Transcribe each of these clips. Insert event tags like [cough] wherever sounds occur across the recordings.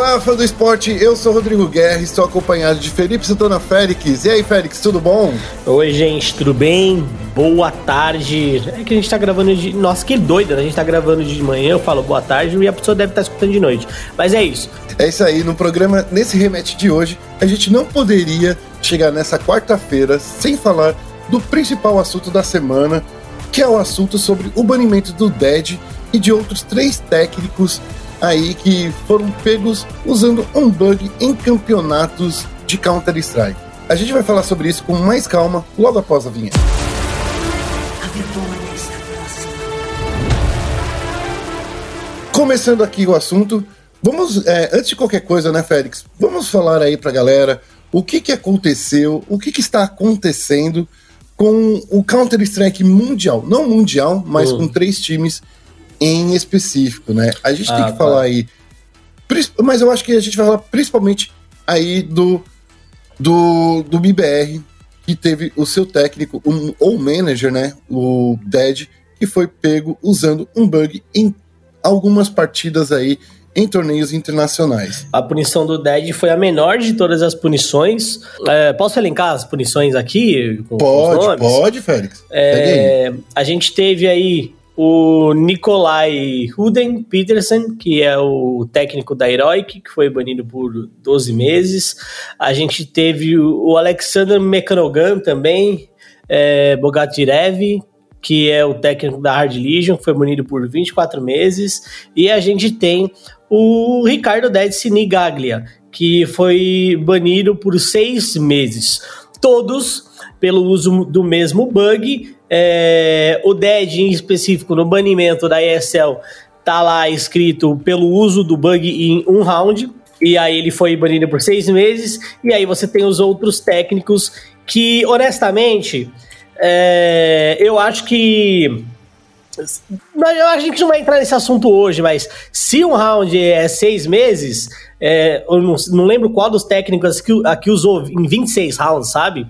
Olá, fã do esporte, eu sou Rodrigo Guerra, estou acompanhado de Felipe Santana Félix. E aí, Félix, tudo bom? Oi, gente, tudo bem? Boa tarde. É que a gente tá gravando de. Nossa, que doida, né? A gente tá gravando de manhã, eu falo boa tarde e a pessoa deve estar tá escutando de noite. Mas é isso. É isso aí, no programa, nesse remete de hoje, a gente não poderia chegar nessa quarta-feira sem falar do principal assunto da semana, que é o assunto sobre o banimento do Dead e de outros três técnicos aí que foram pegos usando um bug em campeonatos de Counter-Strike. A gente vai falar sobre isso com mais calma logo após a vinheta. Começando aqui o assunto, vamos, é, antes de qualquer coisa, né, Félix? Vamos falar aí pra galera o que, que aconteceu, o que, que está acontecendo com o Counter-Strike mundial. Não mundial, mas hum. com três times em específico, né? A gente ah, tem que tá. falar aí. Mas eu acho que a gente vai falar principalmente aí do, do, do BBR, que teve o seu técnico, um, ou manager, né? O Dead, que foi pego usando um bug em algumas partidas aí em torneios internacionais. A punição do Dead foi a menor de todas as punições. É, posso elencar as punições aqui? pode, pode, Félix. É, a gente teve aí o Nikolai Ruden Peterson, que é o técnico da Heroic, que foi banido por 12 meses. A gente teve o Alexander Mekanogan também, é, Bogatirev, que é o técnico da Hard Legion, que foi banido por 24 meses. E a gente tem o Ricardo Dedici Nigaglia, que foi banido por seis meses. Todos pelo uso do mesmo bug é, o DED em específico, no banimento da ESL, tá lá escrito pelo uso do bug em um round. E aí ele foi banido por seis meses. E aí você tem os outros técnicos que, honestamente, é, eu acho que. Eu acho que a gente não vai entrar nesse assunto hoje, mas se um round é seis meses, é, eu não, não, lembro qual dos técnicos que, aqui usou em 26 rounds, sabe?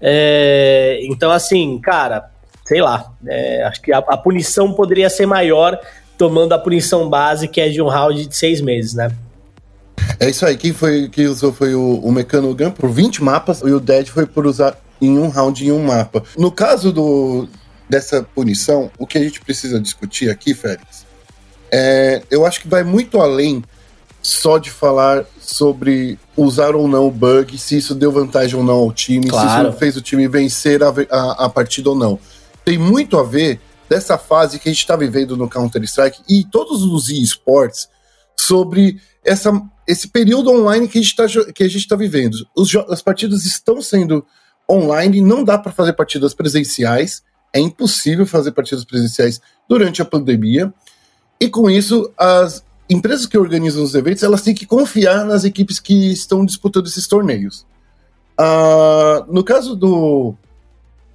É, então, assim, cara, sei lá, é, acho que a, a, punição poderia ser maior tomando a punição base, que é de um round de seis meses, né? É isso aí, quem foi que usou foi o, o Mecanogun por 20 mapas e o Dead foi por usar em um round em um mapa. No caso do, dessa punição, o que a gente precisa discutir aqui, Félix, é, eu acho que vai muito além só de falar sobre usar ou não o bug, se isso deu vantagem ou não ao time, claro. se isso fez o time vencer a, a, a partida ou não. Tem muito a ver dessa fase que a gente está vivendo no Counter-Strike e todos os esportes sobre essa, esse período online que a gente está tá vivendo. Os, as partidas estão sendo online, não dá para fazer partidas presenciais, é impossível fazer partidas presenciais durante a pandemia. E com isso, as empresas que organizam os eventos, elas têm que confiar nas equipes que estão disputando esses torneios. Uh, no caso do,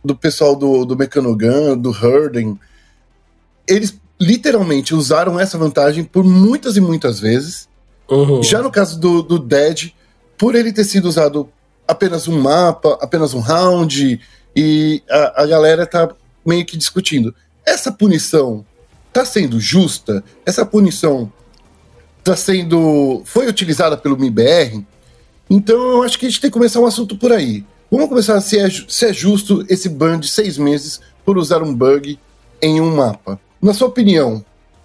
do pessoal do, do Mecanogun, do Herden, eles literalmente usaram essa vantagem por muitas e muitas vezes. Uhum. Já no caso do, do Dead, por ele ter sido usado apenas um mapa, apenas um round, e a, a galera tá meio que discutindo. Essa punição tá sendo justa? Essa punição está sendo foi utilizada pelo MIBR. Então eu acho que a gente tem que começar um assunto por aí. Vamos começar se é, se é justo esse ban de seis meses por usar um bug em um mapa. Na sua opinião,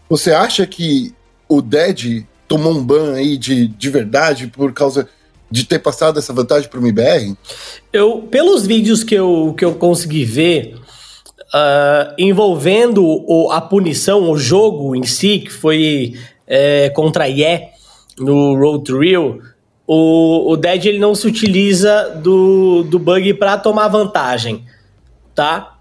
você acha que o Dead tomou um ban aí de, de verdade por causa de ter passado essa vantagem para o MIBR? Eu, pelos vídeos que eu, que eu consegui ver, uh, envolvendo o, a punição, o jogo em si, que foi é, contra a IE no Road to Rio, o, o Dead ele não se utiliza do, do bug para tomar vantagem, tá?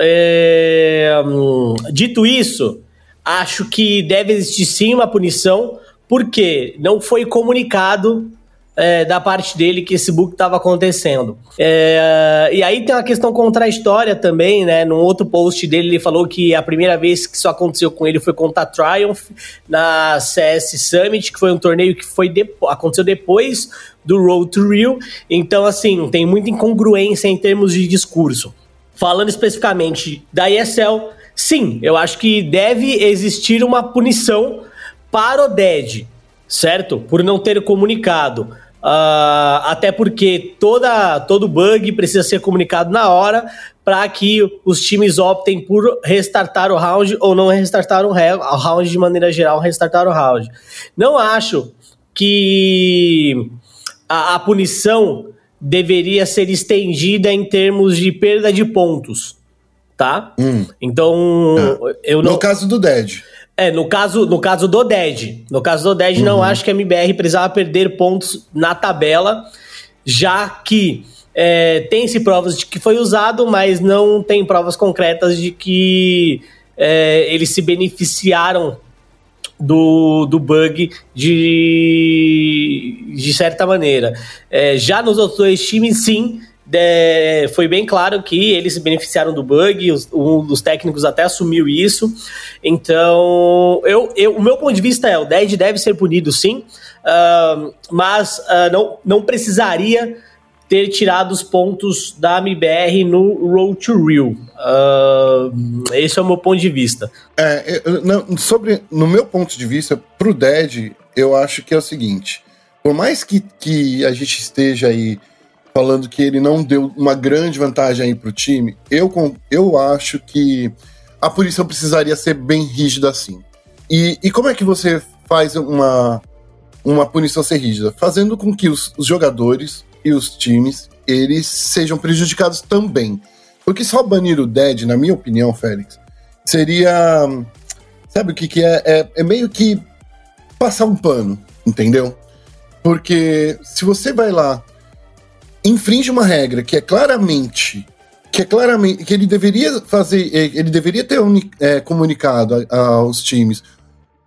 É, hum, dito isso, acho que deve existir sim uma punição, porque não foi comunicado é, da parte dele que esse bug estava acontecendo. É, e aí tem uma questão contra a história também, né? Num outro post dele, ele falou que a primeira vez que isso aconteceu com ele foi contra a Triumph na CS Summit, que foi um torneio que foi aconteceu depois do Road to Rio. Então, assim, tem muita incongruência em termos de discurso. Falando especificamente da ESL, sim, eu acho que deve existir uma punição para o Dead certo? Por não ter comunicado. Uh, até porque toda, todo bug precisa ser comunicado na hora para que os times optem por restartar o round ou não restartar o round de maneira geral, restartar o round. Não acho que a, a punição deveria ser estendida em termos de perda de pontos, tá? Hum. Então, é. eu não. No caso do Dead. É, no caso, no caso do DED. No caso do DED, uhum. não acho que a MBR precisava perder pontos na tabela, já que é, tem-se provas de que foi usado, mas não tem provas concretas de que é, eles se beneficiaram do, do bug de, de certa maneira. É, já nos outros dois times, sim, de, foi bem claro que eles se beneficiaram do bug, os, um dos técnicos até assumiu isso. Então, eu, eu, o meu ponto de vista é: o Dead deve ser punido sim, uh, mas uh, não, não precisaria ter tirado os pontos da MBR no Road to Rio. Uh, esse é o meu ponto de vista. É, eu, não, sobre, no meu ponto de vista, pro Dead, eu acho que é o seguinte: por mais que, que a gente esteja aí falando que ele não deu uma grande vantagem aí pro time, eu, eu acho que a punição precisaria ser bem rígida assim. E, e como é que você faz uma, uma punição ser rígida? Fazendo com que os, os jogadores e os times eles sejam prejudicados também. Porque só banir o Dead, na minha opinião, Félix, seria. Sabe o que, que é? é? É meio que passar um pano, entendeu? Porque se você vai lá infringe uma regra que é claramente que é claramente que ele deveria fazer, é, ele deveria ter é, comunicado aos times.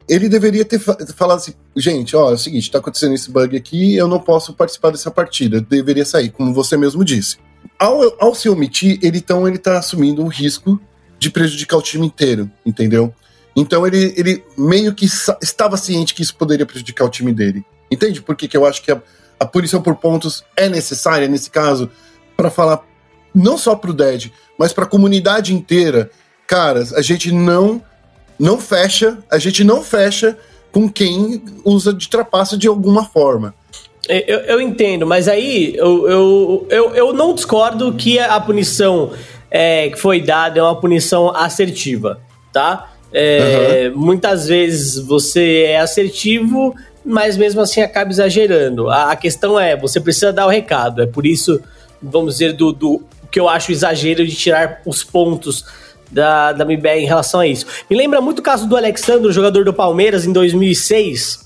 Ele deveria ter fa falado assim, gente, ó, é o seguinte, tá acontecendo esse bug aqui, eu não posso participar dessa partida, deveria sair, como você mesmo disse. Ao, ao se omitir, ele então ele tá assumindo o risco de prejudicar o time inteiro, entendeu? Então ele, ele meio que estava ciente que isso poderia prejudicar o time dele. Entende por que, que eu acho que a, a punição por pontos é necessária nesse caso para falar não só pro Dead, mas para a comunidade inteira. Cara, a gente não não fecha, a gente não fecha com quem usa de trapaça de alguma forma. É, eu, eu entendo, mas aí eu, eu, eu, eu não discordo que a punição é, que foi dada é uma punição assertiva, tá? É, uhum. Muitas vezes você é assertivo mas mesmo assim acaba exagerando. A, a, questão é, você precisa dar o recado. É por isso, vamos dizer, do, do que eu acho exagero de tirar os pontos da, da MBR em relação a isso. Me lembra muito o caso do Alexandre, jogador do Palmeiras, em 2006,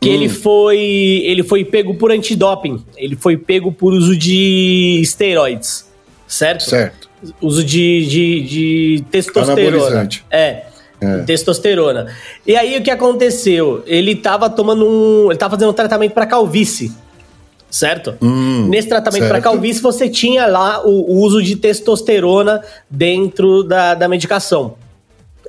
que hum. ele foi ele foi pego por antidoping. Ele foi pego por uso de esteroides, certo? Certo. Uso de, de, de testosterona. É é. testosterona. E aí o que aconteceu? Ele estava tomando um. Ele tava fazendo um tratamento para calvície. Certo? Hum, Nesse tratamento para calvície, você tinha lá o, o, uso de testosterona dentro da, da medicação.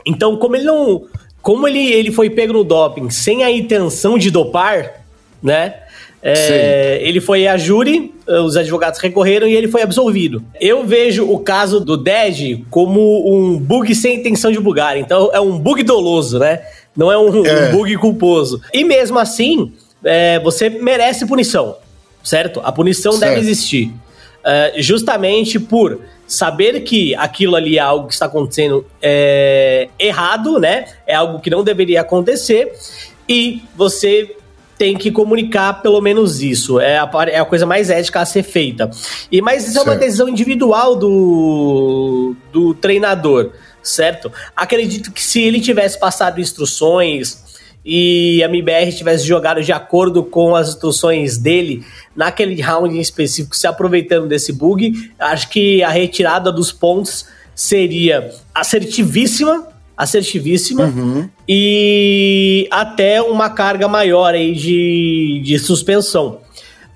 Então, como ele não. Como ele, ele foi pego no doping sem a intenção de dopar, né? É, ele foi a júri, os advogados recorreram e ele foi absolvido. Eu vejo o caso do Dej como um bug sem intenção de bugar. Então é um bug doloso, né? Não é um, é. um bug culposo. E mesmo assim, é, você merece punição, certo? A punição certo. deve existir. É, justamente por saber que aquilo ali é algo que está acontecendo é, errado, né? É algo que não deveria acontecer. E você tem que comunicar pelo menos isso. É a, é a coisa mais ética a ser feita. E Mas isso certo. é uma decisão individual do, do treinador, certo? Acredito que se ele tivesse passado instruções e a MBR tivesse jogado de acordo com as instruções dele naquele round em específico, se aproveitando desse bug, acho que a retirada dos pontos seria assertivíssima assertivíssima uhum. e até uma carga maior aí de, de suspensão.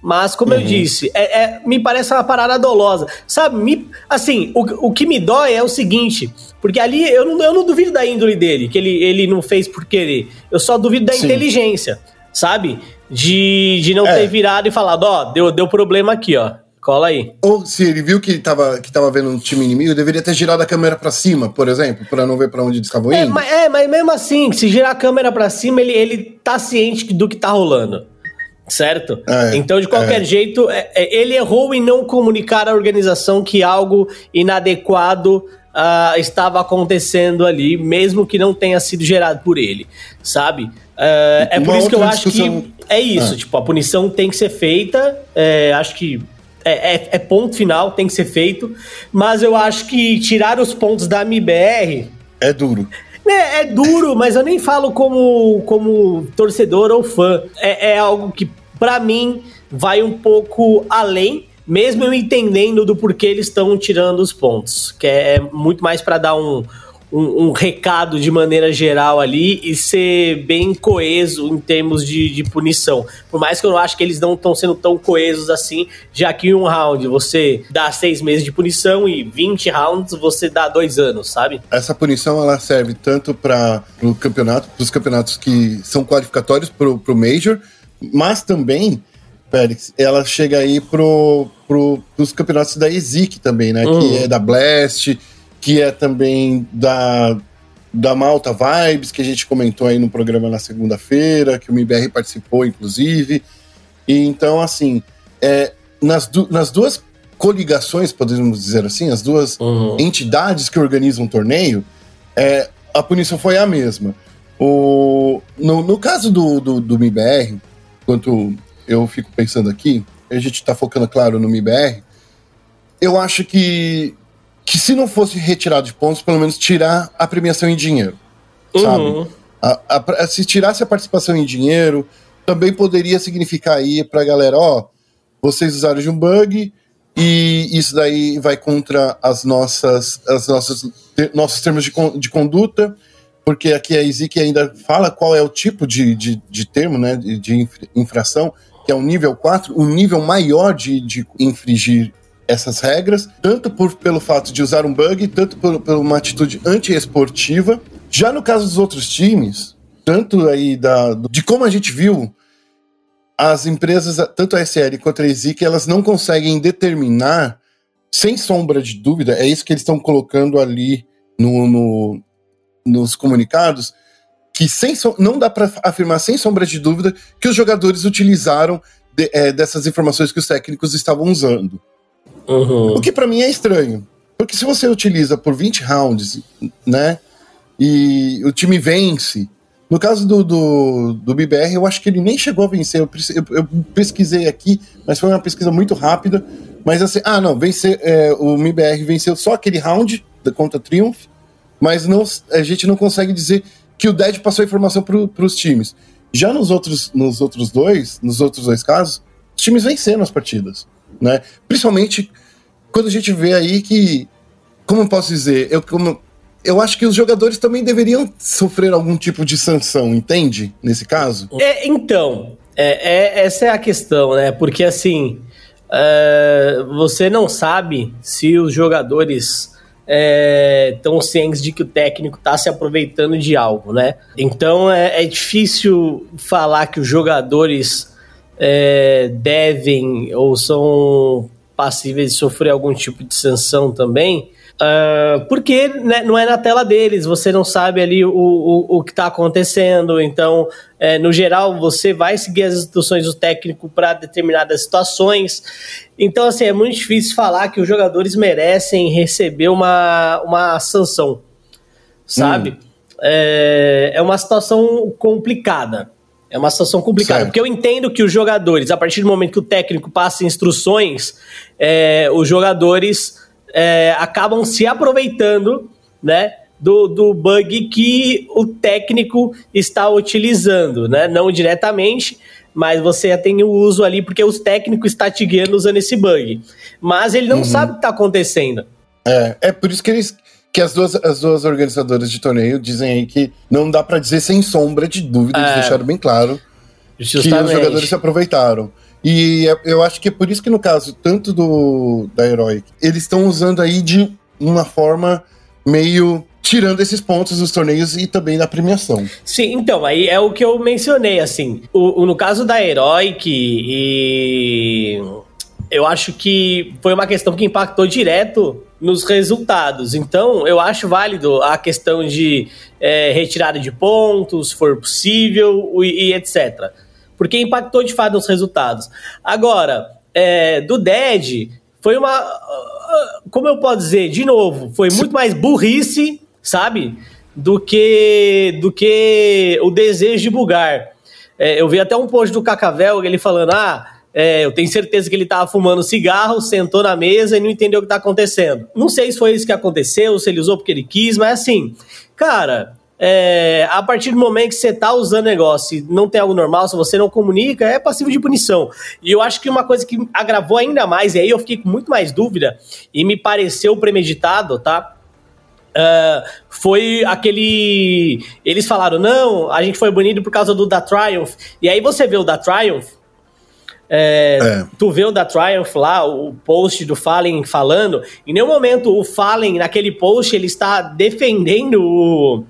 Mas, como uhum. eu disse, é, é, me parece uma parada dolosa. Sabe, me, assim, o, o que me dói é o seguinte, porque ali eu não, eu não duvido da índole dele, que ele, ele não fez por querer. Eu só duvido da Sim. inteligência, sabe? De, de não é. ter virado e falado, ó, deu, deu problema aqui, ó. Cola aí. Ou se ele viu que tava, que tava vendo um time inimigo, deveria ter girado a câmera para cima, por exemplo, para não ver para onde eles estavam é, indo. Mas, é, mas mesmo assim, se girar a câmera para cima, ele, ele tá ciente do que tá rolando. Certo? É, então, de qualquer é. jeito, é, é, ele errou em não comunicar à organização que algo inadequado uh, estava acontecendo ali, mesmo que não tenha sido gerado por ele, sabe? Uh, é por isso que eu acho discussão... que é isso, ah. tipo, a punição tem que ser feita, é, acho que é, é, é, ponto final, tem que ser feito, mas eu acho que tirar os pontos da MBR... É duro. É, é duro, mas eu nem falo como, como torcedor ou fã. É, é algo que, para mim, vai um pouco além mesmo eu entendendo do porquê eles estão tirando os pontos, que é muito mais para dar um, um, um, recado de maneira geral ali e ser bem coeso em termos de, de punição. Por mais que eu não acho que eles não estão sendo tão coesos assim, já que em um round você dá seis meses de punição e 20 rounds você dá dois anos, sabe? Essa punição ela serve tanto para o campeonato, para os campeonatos que são qualificatórios para o Major, mas também Félix, ela chega aí pro, pro, pros campeonatos da EZIC também, né? Uhum. Que é da Blast, que é também da, da Malta Vibes, que a gente comentou aí no programa na segunda-feira, que o MBR participou, inclusive. E então, assim, é, nas, du nas duas coligações, podemos dizer assim, as duas uhum. entidades que organizam o torneio, é, a punição foi a mesma. O, no, no caso do, do, do MBR, quanto eu fico pensando aqui, a gente está focando, claro, no MIBR, eu acho que, que se não fosse retirado de pontos, pelo menos tirar a premiação em dinheiro, uhum. sabe? A, a, se tirasse a participação em dinheiro, também poderia significar aí pra galera, ó, vocês usaram de um bug e isso daí vai contra as nossas, as nossas nossos termos de, de conduta, porque aqui a ISIC ainda fala qual é o tipo de, de, de termo, né, de, de infração, que é o nível 4, o nível maior de, de infringir essas regras, tanto por, pelo fato de usar um bug, tanto por, por uma atitude anti-esportiva. Já no caso dos outros times, tanto aí da, de como a gente viu, as empresas, tanto a SL quanto a EZIC, elas não conseguem determinar, sem sombra de dúvida, é isso que eles estão colocando ali no, no nos comunicados, que sem não dá para afirmar sem sombra de dúvida que os jogadores utilizaram de, é, dessas informações que os técnicos estavam usando. Uhum. O que para mim é estranho. Porque se você utiliza por 20 rounds, né? E o time vence. No caso do, do, do BBR, eu acho que ele nem chegou a vencer. Eu, eu, eu pesquisei aqui, mas foi uma pesquisa muito rápida. Mas assim, ah, não, vencer, é, o MBR venceu só aquele round contra Triumph, mas não, a gente não consegue dizer que o Dead passou a informação para os times. Já nos outros, nos outros dois, nos outros dois casos, os times venceram as partidas, né? Principalmente quando a gente vê aí que, como eu posso dizer, eu, como, eu acho que os jogadores também deveriam sofrer algum tipo de sanção, entende? Nesse caso. É, então, é, é, essa é a questão, né? Porque assim, é, você não sabe se os jogadores estão é, cientes de que o técnico está se aproveitando de algo, né? Então é, é difícil falar que os jogadores é, devem ou são passíveis de sofrer algum tipo de sanção também, Uh, porque né, não é na tela deles, você não sabe ali o, o, o que está acontecendo. Então, é, no geral, você vai seguir as instruções do técnico para determinadas situações. Então, assim, é muito difícil falar que os jogadores merecem receber uma, uma sanção, sabe? Hum. É, é uma situação complicada. É uma situação complicada, certo. porque eu entendo que os jogadores, a partir do momento que o técnico passa instruções, é, os jogadores é, acabam se aproveitando, né? Do, do bug que o técnico está utilizando, né? Não diretamente, mas você tem o uso ali porque os técnicos está te guiando usando esse bug. Mas ele não uhum. sabe o que está acontecendo. É, é por isso que eles que as duas, as duas organizadoras de torneio dizem aí que não dá para dizer sem sombra de dúvida, é, eles deixaram bem claro justamente. que os jogadores se aproveitaram. E é, eu acho que é por isso que no caso tanto do da Heroic, eles estão usando aí de uma forma meio tirando esses pontos dos torneios e também da premiação. Sim, então, aí é o que eu mencionei, assim, o, o no caso da Heroic e eu acho que foi uma questão que impactou direto nos resultados. Então, eu acho válido a questão de é, retirada de pontos, se for possível, e, e, etc. Porque impactou de fato nos resultados. Agora, é, do Dead, foi uma. Como eu posso dizer? De novo, foi muito mais burrice, sabe? Do que, do que o desejo de bugar. É, eu vi até um post do Cacavel, ele falando: ah é, eu tenho certeza que ele estava fumando cigarro, sentou na mesa e não entendeu o que está acontecendo. Não sei se foi isso que aconteceu, se ele usou porque ele quis, mas assim, cara, é, a partir do momento que você está usando negócio e não tem algo normal, se você não comunica, é passivo de punição. E eu acho que uma coisa que agravou ainda mais, e aí eu fiquei com muito mais dúvida, e me pareceu premeditado, tá? Uh, foi aquele. Eles falaram, não, a gente foi banido por causa do da Triumph. E aí você vê o da Triumph, é, é. Tu vê o da Triumph lá, o post do Fallen falando, em nenhum momento o Fallen, naquele post, ele está defendendo o,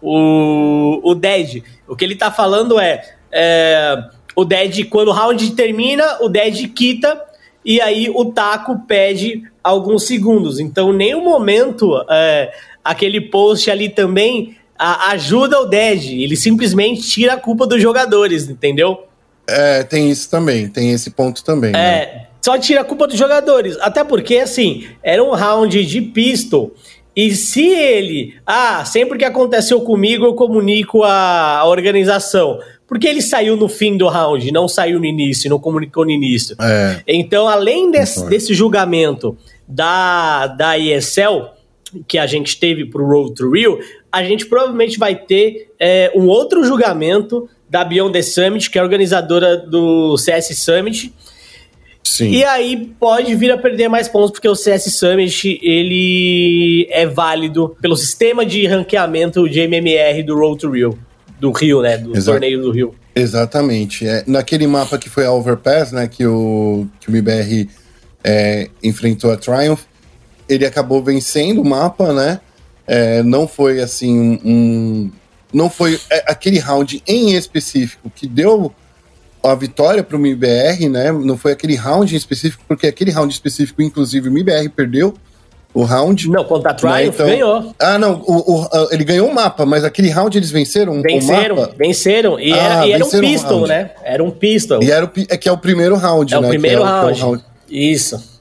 o, o Dead. O que ele está falando é, é, o Dead, quando o round termina, o Dead quita e aí o Taco pede alguns segundos. Então, em nenhum momento é, aquele post ali também a, ajuda o Dead. Ele simplesmente tira a culpa dos jogadores, entendeu? É, tem isso também, tem esse ponto também. É, né? só tira a culpa dos jogadores. Até porque, assim, era um round de pistol. E se ele, ah, sempre que aconteceu comigo, eu comunico a, a organização. Porque ele saiu no fim do round, não saiu no início, não comunicou no início. É. Então, além desse, desse julgamento da, da ESL, que a gente teve pro Road to Rio, a gente provavelmente vai ter é, um outro julgamento da Beyond the Summit, que é organizadora do CS Summit. Sim. E aí pode vir a perder mais pontos, porque o CS Summit ele é válido pelo sistema de ranqueamento de MMR do Road to Rio, do Rio, né? Do Exato. torneio do Rio. Exatamente. É, naquele mapa que foi a Overpass, né? Que o, que o MBR é, enfrentou a Triumph, ele acabou vencendo o mapa, né? É, não foi assim um, não foi é, aquele round em específico que deu a vitória para o MIBR, né? Não foi aquele round em específico, porque aquele round específico, inclusive, o MIBR perdeu o round. Não, contra a Triumph né? então, ganhou. Ah, não, o, o, ele ganhou o mapa, mas aquele round eles venceram venceram, o mapa? Venceram, e, ah, era, e era um pistol, né? Era um pistol. E era o, é que é o primeiro round, é né? O primeiro é round. É o round. Isso.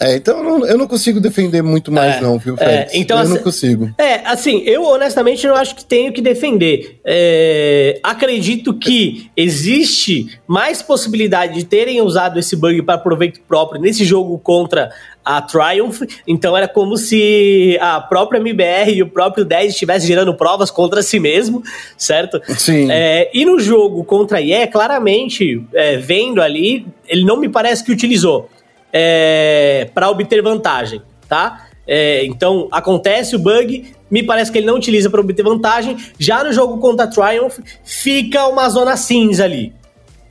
É, então eu não, eu não, consigo defender muito mais, é, não, viu, Fred? É, então, eu assim, não consigo. É, assim, eu honestamente não acho que tenho que defender. É, acredito que existe mais possibilidade de terem usado esse bug para proveito próprio nesse jogo contra a Triumph. Então era como se a própria MBR e o próprio 10 estivessem gerando provas contra si mesmo, certo? Sim. É, e no jogo contra a IE, claramente, é, vendo ali, ele não me parece que utilizou é, para obter vantagem, tá? É, então acontece o bug, me parece que ele não utiliza para obter vantagem. Já no jogo contra Triumph, fica uma zona cinza ali.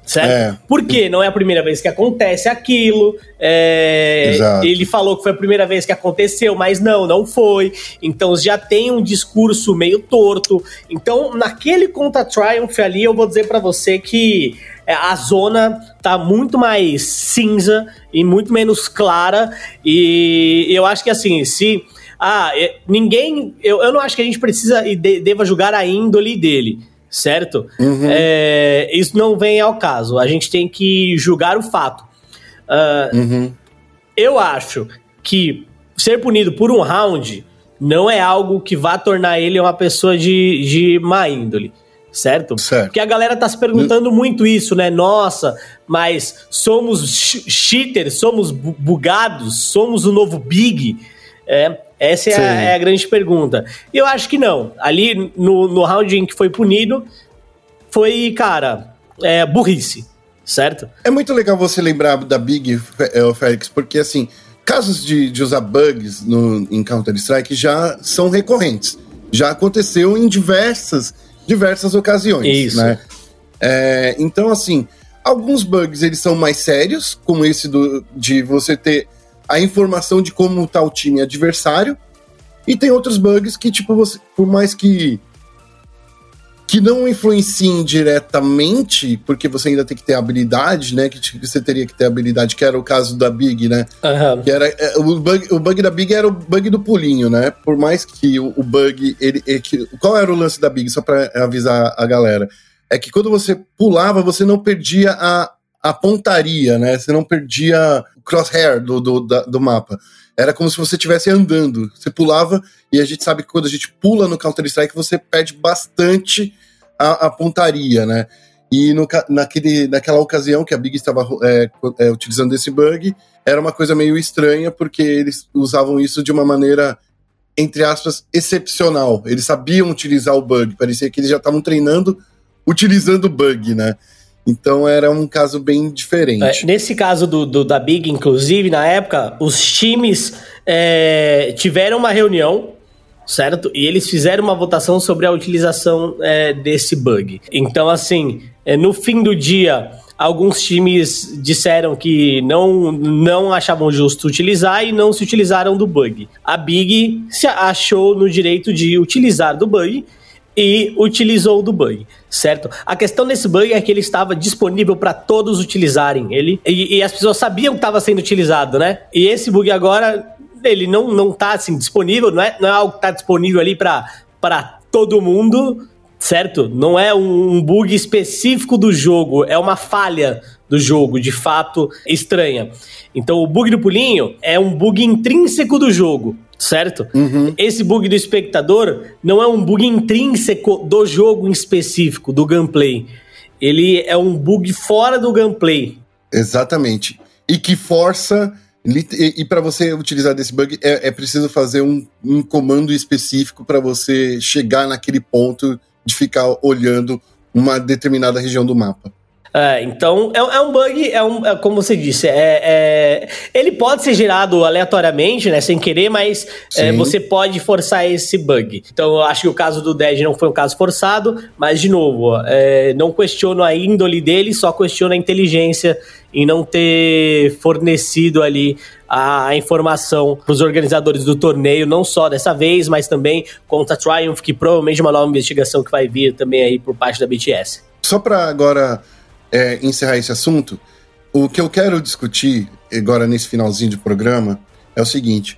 Certo? É. Por quê? Não é a primeira vez que acontece aquilo. É, ele falou que foi a primeira vez que aconteceu, mas não, não foi. Então já tem um discurso meio torto. Então, naquele contra Triumph ali, eu vou dizer para você que é, a zona tá muito mais cinza e muito menos clara. E eu acho que assim, se. Ah, é, ninguém. Eu, eu não acho que a gente precisa e de, deva julgar a índole dele certo? Uhum. É, isso não vem ao caso. A gente tem que julgar o fato. Uh, uhum. Eu acho que ser punido por um round não é algo que vá tornar ele uma pessoa de, de má índole. Certo? certo? Porque a galera tá se perguntando muito isso, né? Nossa, mas somos cheaters, somos bugados, somos o novo Big. É, essa é a, é a, grande pergunta. E eu acho que não. Ali no, no round em que foi punido, foi, cara, é, burrice, certo? É muito legal você lembrar da Big, é, Félix, porque assim, casos de, de usar bugs no, em Counter-Strike já são recorrentes. Já aconteceu em diversas, diversas ocasiões. Isso. Né? É, então, assim, alguns bugs eles são mais sérios, como esse do, de você ter a informação de como está o time adversário. E tem outros bugs que, tipo, você, por mais que que não influenciam diretamente, porque você ainda tem que ter habilidade, né? Que você teria que ter habilidade, que era o caso da Big, né? Uhum. Que era, é, o, bug, o bug da Big era o bug do pulinho, né? Por mais que o, o bug. Ele, ele, qual era o lance da Big? Só pra avisar a galera. É que quando você pulava, você não perdia a, a pontaria, né? Você não perdia o crosshair do, do, da, do mapa. Era como se você estivesse andando. Você pulava, e a gente sabe que quando a gente pula no Counter-Strike, você perde bastante a, a pontaria, né? E no, naquele, naquela ocasião que a Big estava é, é, utilizando esse bug, era uma coisa meio estranha, porque eles usavam isso de uma maneira, entre aspas, excepcional. Eles sabiam utilizar o bug, parecia que eles já estavam treinando utilizando o bug, né? Então era um caso bem diferente. É, nesse caso do, do, da Big, inclusive, na época, os times é, tiveram uma reunião, certo? E eles fizeram uma votação sobre a utilização é, desse bug. Então, assim, é, no fim do dia, alguns times disseram que não, não achavam justo utilizar e não se utilizaram do bug. A Big se achou no direito de utilizar do bug e utilizou do bug, certo? A questão desse bug é que ele estava disponível para todos utilizarem ele e, e as pessoas sabiam que estava sendo utilizado, né? E esse bug agora ele não não tá assim disponível, não é, não é algo que está disponível ali para para todo mundo, certo? Não é um bug específico do jogo, é uma falha do jogo, de fato estranha. Então o bug do pulinho é um bug intrínseco do jogo certo? Uhum. Esse bug do espectador não é um bug intrínseco do jogo em específico, do gameplay. Ele é um bug fora do gameplay. Exatamente. E que força. E, e para você utilizar desse bug, é, é preciso fazer um, um comando específico para você chegar naquele ponto de ficar olhando uma determinada região do mapa. É, então, é, é, um bug, é um, é, como você disse, é, é, ele pode ser gerado aleatoriamente, né, sem querer, mas é, você pode forçar esse bug. Então, eu acho que o caso do Dead não foi um caso forçado, mas, de novo, é, não questiono a índole dele, só questiono a inteligência em não ter fornecido ali a, a informação para os organizadores do torneio, não só dessa vez, mas também contra a Triumph, que provavelmente é uma nova investigação que vai vir também aí por parte da BTS. Só para agora é, encerrar esse assunto, o que eu quero discutir agora nesse finalzinho de programa é o seguinte: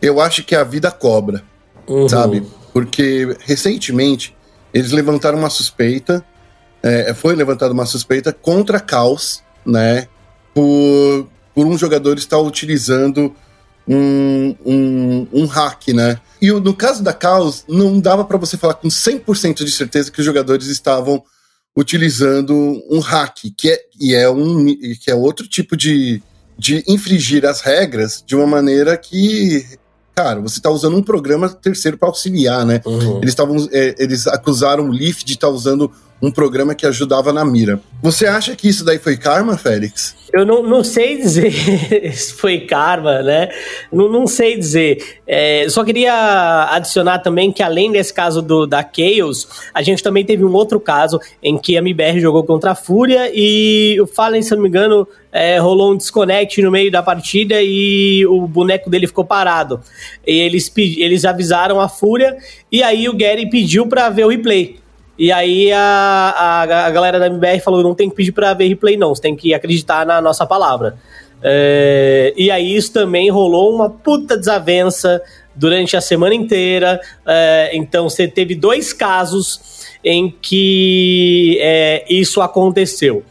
eu acho que a vida cobra, uhum. sabe? Porque recentemente eles levantaram uma suspeita, é, foi levantada uma suspeita contra a Caos, né? Por, por um jogador estar utilizando um, um, um hack, né? E no caso da Caos, não dava para você falar com 100% de certeza que os jogadores estavam utilizando um hack, que é, e é, um, que é outro tipo de, de infringir as regras de uma maneira que, cara, você está usando um programa terceiro para auxiliar, né? Uhum. Eles, tavam, é, eles acusaram o Leaf de estar tá usando um programa que ajudava na mira. Você acha que isso daí foi karma, Félix? Eu não, não sei dizer [laughs] se foi karma, né? Não, não sei dizer. É, só queria adicionar também que além desse caso do, da Chaos, a gente também teve um outro caso em que a MBR jogou contra a Fúria e o Fallen, se não me engano, é, rolou um desconect no meio da partida e o boneco dele ficou parado. E eles, eles avisaram a Fúria e aí o Gary pediu para ver o replay. E aí a, a, a galera da MBR falou: não tem que pedir para ver replay, não, você tem que acreditar na nossa palavra. É, e aí isso também rolou uma puta desavença durante a semana inteira. É, então você teve dois casos em que é, isso aconteceu.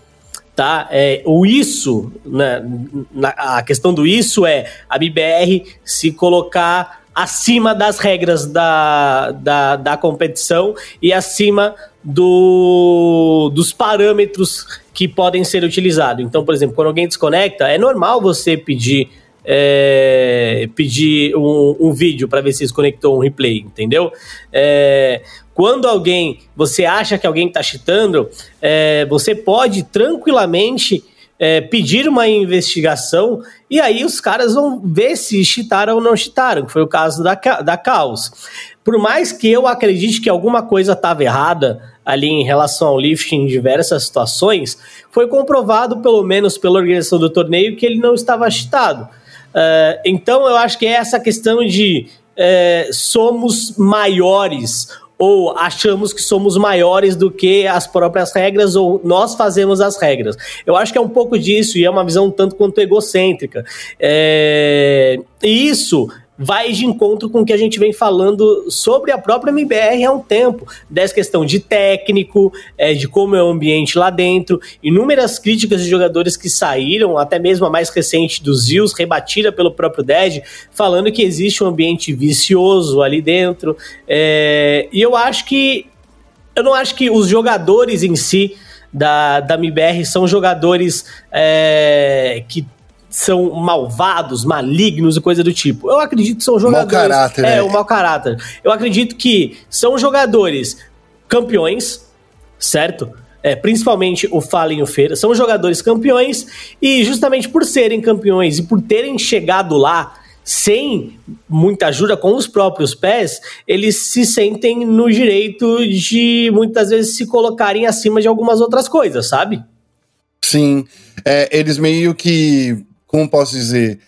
Tá? É, o isso, né, na, a questão do isso é a MBR se colocar acima das regras da, da, da competição e acima do, dos parâmetros que podem ser utilizados. Então, por exemplo, quando alguém desconecta, é normal você pedir é, pedir um, um vídeo para ver se desconectou um replay, entendeu? É, quando alguém, você acha que alguém está cheatando, é, você pode tranquilamente é, pedir uma investigação e aí os caras vão ver se chitaram ou não chitaram, que foi o caso da, da Caos. Por mais que eu acredite que alguma coisa estava errada ali em relação ao lifting em diversas situações, foi comprovado, pelo menos pela organização do torneio, que ele não estava chitado. Uh, então eu acho que é essa questão de uh, somos maiores ou achamos que somos maiores do que as próprias regras, ou nós fazemos as regras. Eu acho que é um pouco disso, e é uma visão tanto quanto egocêntrica. É... Isso vai de encontro com o que a gente vem falando sobre a própria MBR há um tempo, dessa questão de técnico, é, de como é o ambiente lá dentro, inúmeras críticas de jogadores que saíram, até mesmo a mais recente dos Zils, rebatida pelo próprio Ded, falando que existe um ambiente vicioso ali dentro, é, e eu acho que, eu não acho que os jogadores em si da, da MBR são jogadores é, que são malvados, malignos e coisa do tipo. Eu acredito que são jogadores. Mau caráter, É, né? o mau caráter. Eu acredito que são jogadores campeões, certo? É, principalmente o Fallen e o Feira, são jogadores campeões e justamente por serem campeões e por terem chegado lá sem muita ajuda com os próprios pés, eles se sentem no direito de muitas vezes se colocarem acima de algumas outras coisas, sabe? Sim. É, eles meio que, como posso dizer,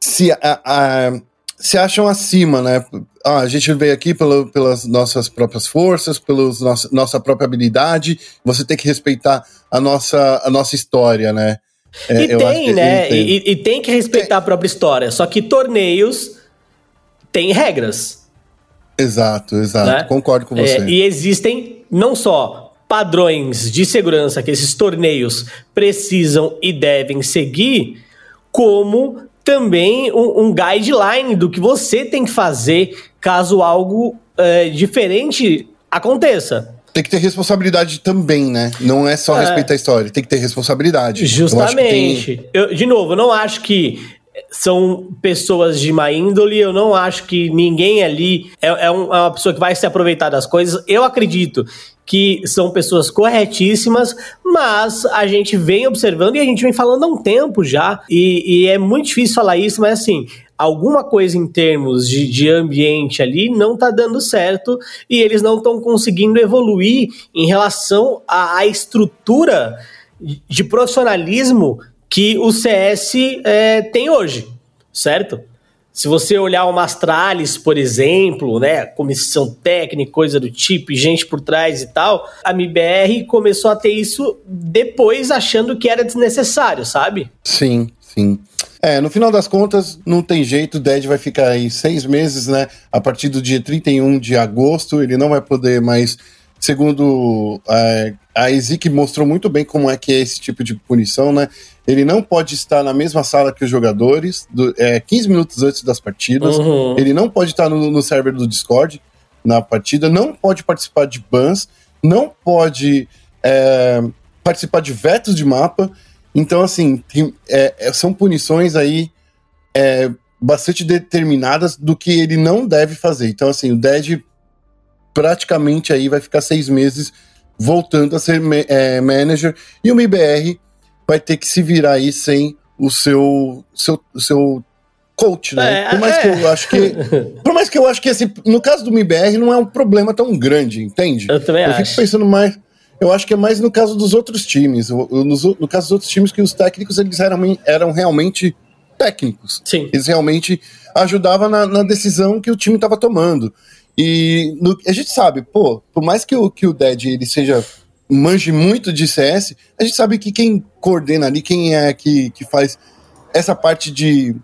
se, a, a- se acham acima, né? Ah, a gente veio aqui pelo, pelas nossas próprias forças, pela nossa, nossa própria habilidade, você tem que respeitar a nossa, a nossa história, né? É, e tem, que né? tem. E, e tem que respeitar a própria história. Só que torneios têm regras. Exato, exato. né? Concordo com você. É, e existem não só padrões de segurança que esses torneios precisam e devem seguir, como também um, um guideline do que você tem que fazer caso algo é, diferente aconteça. Tem que ter responsabilidade também, né? Não é só É. respeitar a história, tem que ter responsabilidade. Que tem- Justamente. Eu, de novo, eu não acho que são pessoas de má índole, eu não acho que ninguém ali é, é um- é uma pessoa que vai se aproveitar das coisas. Eu acredito que são pessoas corretíssimas, mas a gente vem observando e a gente vem falando há um tempo já, e, e é muito difícil falar isso, mas assim, alguma coisa em termos de, de ambiente ali não tá dando certo e eles não estão conseguindo evoluir em relação à, estrutura de profissionalismo que o CS é, tem hoje, certo? Se você olhar o Astralis, por exemplo, né, comissão técnica, coisa do tipo, gente por trás e tal, a MBR começou a ter isso depois achando que era desnecessário, sabe? Sim, sim. É, no final das contas, não tem jeito, o Dead vai ficar aí seis meses, né? A partir do dia 31 de agosto, ele não vai poder mais. Segundo é, a Ezik mostrou muito bem como é que é esse tipo de punição, né? Ele não pode estar na mesma sala que os jogadores, do, é, 15 minutos antes das partidas. Uhum. Ele não pode estar no, no server do Discord na partida, não pode participar de bans, não pode é, participar de vetos de mapa. Então, assim, tem- é, é, são punições aí é, bastante determinadas do que ele não deve fazer. Então, assim, o Dead praticamente aí vai ficar seis meses voltando a ser ma- é, manager e o MIBR vai ter que se virar aí sem o seu, seu, seu coach, né? É, por mais é. que eu acho que [laughs] por mais que eu acho que esse, no caso do MIBR não é um problema tão grande, entende? Eu também Eu acho. fico pensando mais. Eu acho que é mais no caso dos outros times. o- o- nos o- No, caso dos outros times, que os técnicos eles eram, eram realmente técnicos. Sim. Eles realmente ajudavam na, na decisão que o time estava tomando. E no- a gente sabe, pô, por mais que o, que o Dead ele seja manje muito de CS, a gente sabe que quem coordena ali, quem é que, que faz essa parte de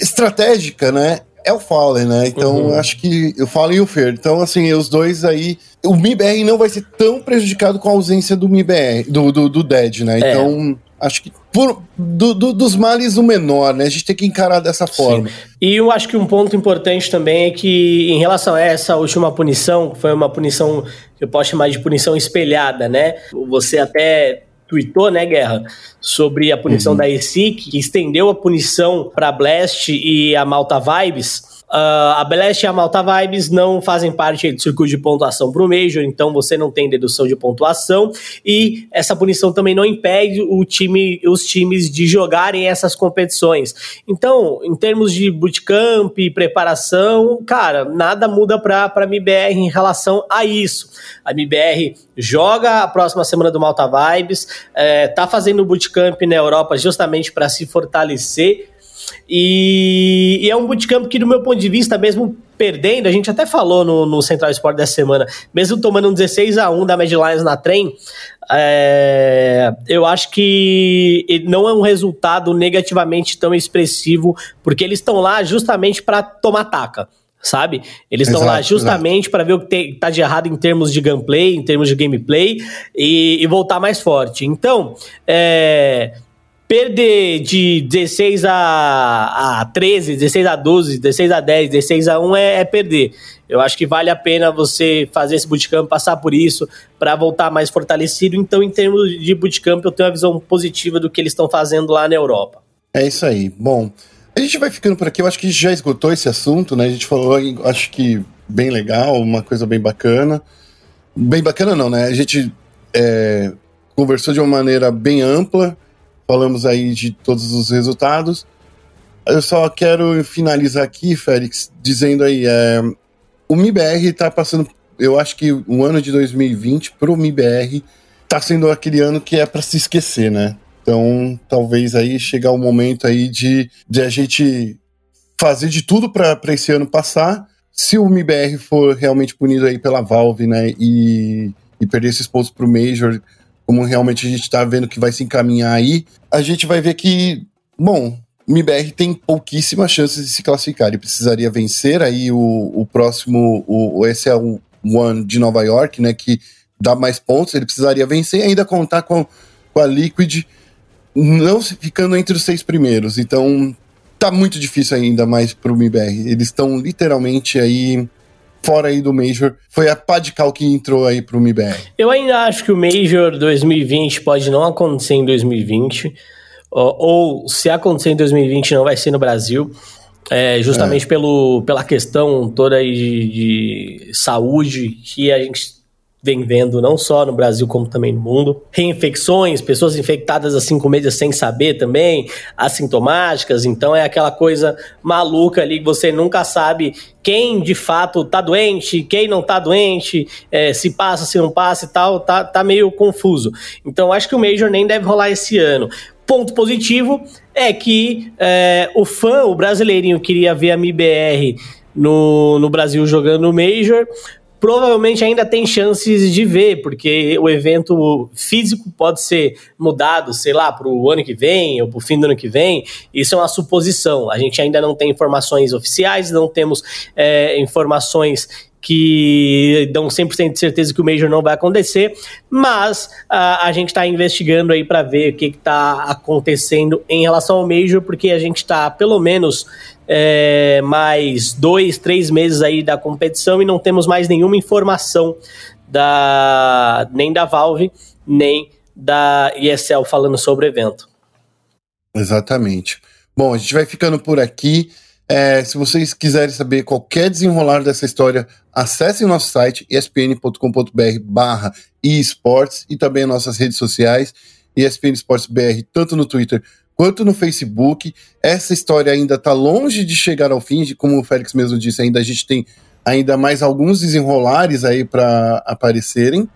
estratégica, né? É o Fallen, né? Então, Uhum. acho que o Fallen e o Fer. Então, assim, os dois aí. O MIBR não vai ser tão prejudicado com a ausência do MIBR, do, do, do Dead, né? É. Então, acho que por, do- do- dos males o menor, né? A gente tem que encarar dessa forma. E eu acho que um ponto importante também é que, em relação a essa última punição, foi uma punição que eu posso chamar de punição espelhada, né? Você até tweetou, né, Guerra, sobre a punição da ESIC, que estendeu a punição para Blast e a Malta Vibes. Ah, a Blast e a Malta Vibes não fazem parte do circuito de pontuação para o Major, então você não tem dedução de pontuação. E essa punição também não impede o time, os times de jogarem essas competições. Então, em termos de bootcamp e preparação, cara, nada muda para a MBR em relação a isso. A MBR joga a próxima semana do Malta Vibes, é, tá fazendo bootcamp na Europa justamente para se fortalecer E, e, é um bootcamp que, do meu ponto de vista, mesmo perdendo, a gente até falou no, no Central Sport dessa semana, mesmo tomando um 16 a 1 da Mad Lions na trem, é, eu acho que não é um resultado negativamente tão expressivo, porque eles estão lá justamente para tomar taca sabe? Eles estão lá justamente para ver o que tem, tá de errado em termos de gameplay, em termos de gameplay e, e voltar mais forte. Então, é, perder de 16 a, a 13, 16 a 12, 16 a 10, 16 a 1 é, é perder. Eu acho que vale a pena você fazer esse bootcamp, passar por isso, para voltar mais fortalecido. Então, em termos de bootcamp, eu tenho uma visão positiva do que eles estão fazendo lá na Europa. É isso aí. Bom, a gente vai ficando por aqui. Eu acho que já esgotou esse assunto, né? A gente falou, acho que bem legal, uma coisa bem bacana. Bem bacana não, né? A gente é, conversou de uma maneira bem ampla, falamos aí de todos os resultados. Eu só quero finalizar aqui, Félix, dizendo aí, é, o MIBR está passando, eu acho que o ano de 2020 para o MIBR está sendo aquele ano que é para se esquecer, né? Então, talvez aí chegar o momento aí de, de a gente fazer de tudo para esse ano passar. Se o MIBR for realmente punido aí pela Valve, né, e, e perder esses pontos para o Major, como realmente a gente está vendo que vai se encaminhar aí, a gente vai ver que, bom, o MIBR tem pouquíssimas chances de se classificar. Ele precisaria vencer aí o, o próximo, o, o SL One de Nova York, né, que dá mais pontos. Ele precisaria vencer e ainda contar com, com a Liquid não ficando entre os seis primeiros. Então, tá muito difícil ainda mais pro MIBR. Eles estão literalmente aí fora aí do Major. Foi a Padcal que entrou aí pro MIBR. Eu ainda acho que o Major 2020 pode não acontecer em 2020. Ou, ou se acontecer em 2020, não vai ser no Brasil. É, justamente é. Pelo, pela questão toda aí de, de saúde que a gente vem vendo não só no Brasil como também no mundo. Reinfecções, pessoas infectadas assim com medo sem saber também, assintomáticas, então é aquela coisa maluca ali que você nunca sabe quem de fato tá doente, quem não tá doente, é, se passa, se não passa e tal, tá, tá meio confuso. Então acho que o Major nem deve rolar esse ano. Ponto positivo é que é, o fã, o brasileirinho, queria ver a MIBR no, no Brasil jogando o Major provavelmente ainda tem chances de ver, porque o evento físico pode ser mudado, sei lá, para o ano que vem ou para o fim do ano que vem. Isso é uma suposição. A gente ainda não tem informações oficiais, não temos é, informações que dão 100% de certeza que o Major não vai acontecer, mas a, a gente está investigando aí para ver o que está acontecendo em relação ao Major, porque a gente está pelo menos é, mais dois, três meses aí da competição e não temos mais nenhuma informação da nem da Valve, nem da ESL falando sobre o evento. Exatamente. Bom, a gente vai ficando por aqui. É, se vocês quiserem saber qualquer desenrolar dessa história, acessem nosso site espn.com.br barra esportes e também nossas redes sociais, ESPN Esportes BR, tanto no Twitter quanto no Facebook. Essa história ainda está longe de chegar ao fim, de, como o Félix mesmo disse, ainda a gente tem ainda mais alguns desenrolares aí para aparecerem.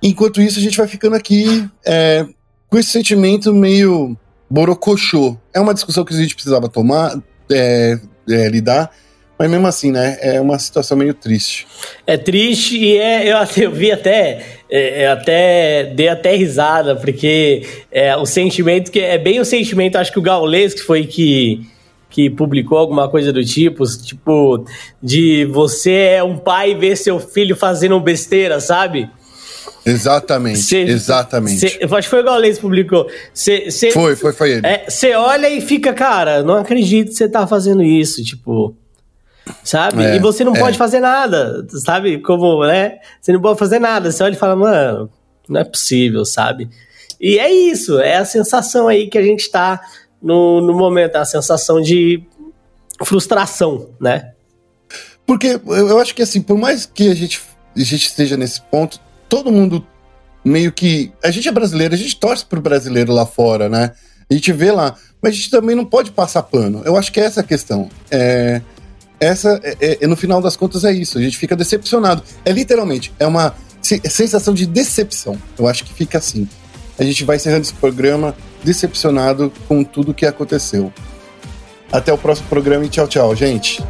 Enquanto isso, a gente vai ficando aqui é, com esse sentimento meio borocochô. É uma discussão que a gente precisava tomar, é, é, lidar, mas mesmo assim, né? É uma situação meio triste. É triste e é, eu, eu vi até, é, até dei até risada, porque é o sentimento que é bem o sentimento, acho que o Gaules que foi que que publicou alguma coisa do tipo, tipo, de você é um pai ver seu filho fazendo besteira, sabe? Exatamente, cê, exatamente. Cê, acho que foi o Gaules que publicou. Cê, cê, foi, foi, foi ele. Você é, olha e fica, cara, não acredito que você tá fazendo isso, tipo sabe? É, e você não é. pode fazer nada, sabe? Como, né? Você não pode fazer nada. Você olha e fala, mano, não é possível, sabe? E é isso, é a sensação aí que a gente tá no, no momento, é a sensação de frustração, né? Porque eu acho que, assim, por mais que a gente, a gente esteja nesse ponto, todo mundo meio que. A gente é brasileiro, a gente torce pro brasileiro lá fora, né? A gente vê lá, mas a gente também não pode passar pano. Eu acho que é essa a questão. É, essa, é, é, no final das contas, é isso. A gente fica decepcionado. É literalmente, é uma sensação de decepção. Eu acho que fica assim. A gente vai encerrando esse programa decepcionado com tudo que aconteceu. Até o próximo programa e tchau, tchau, gente.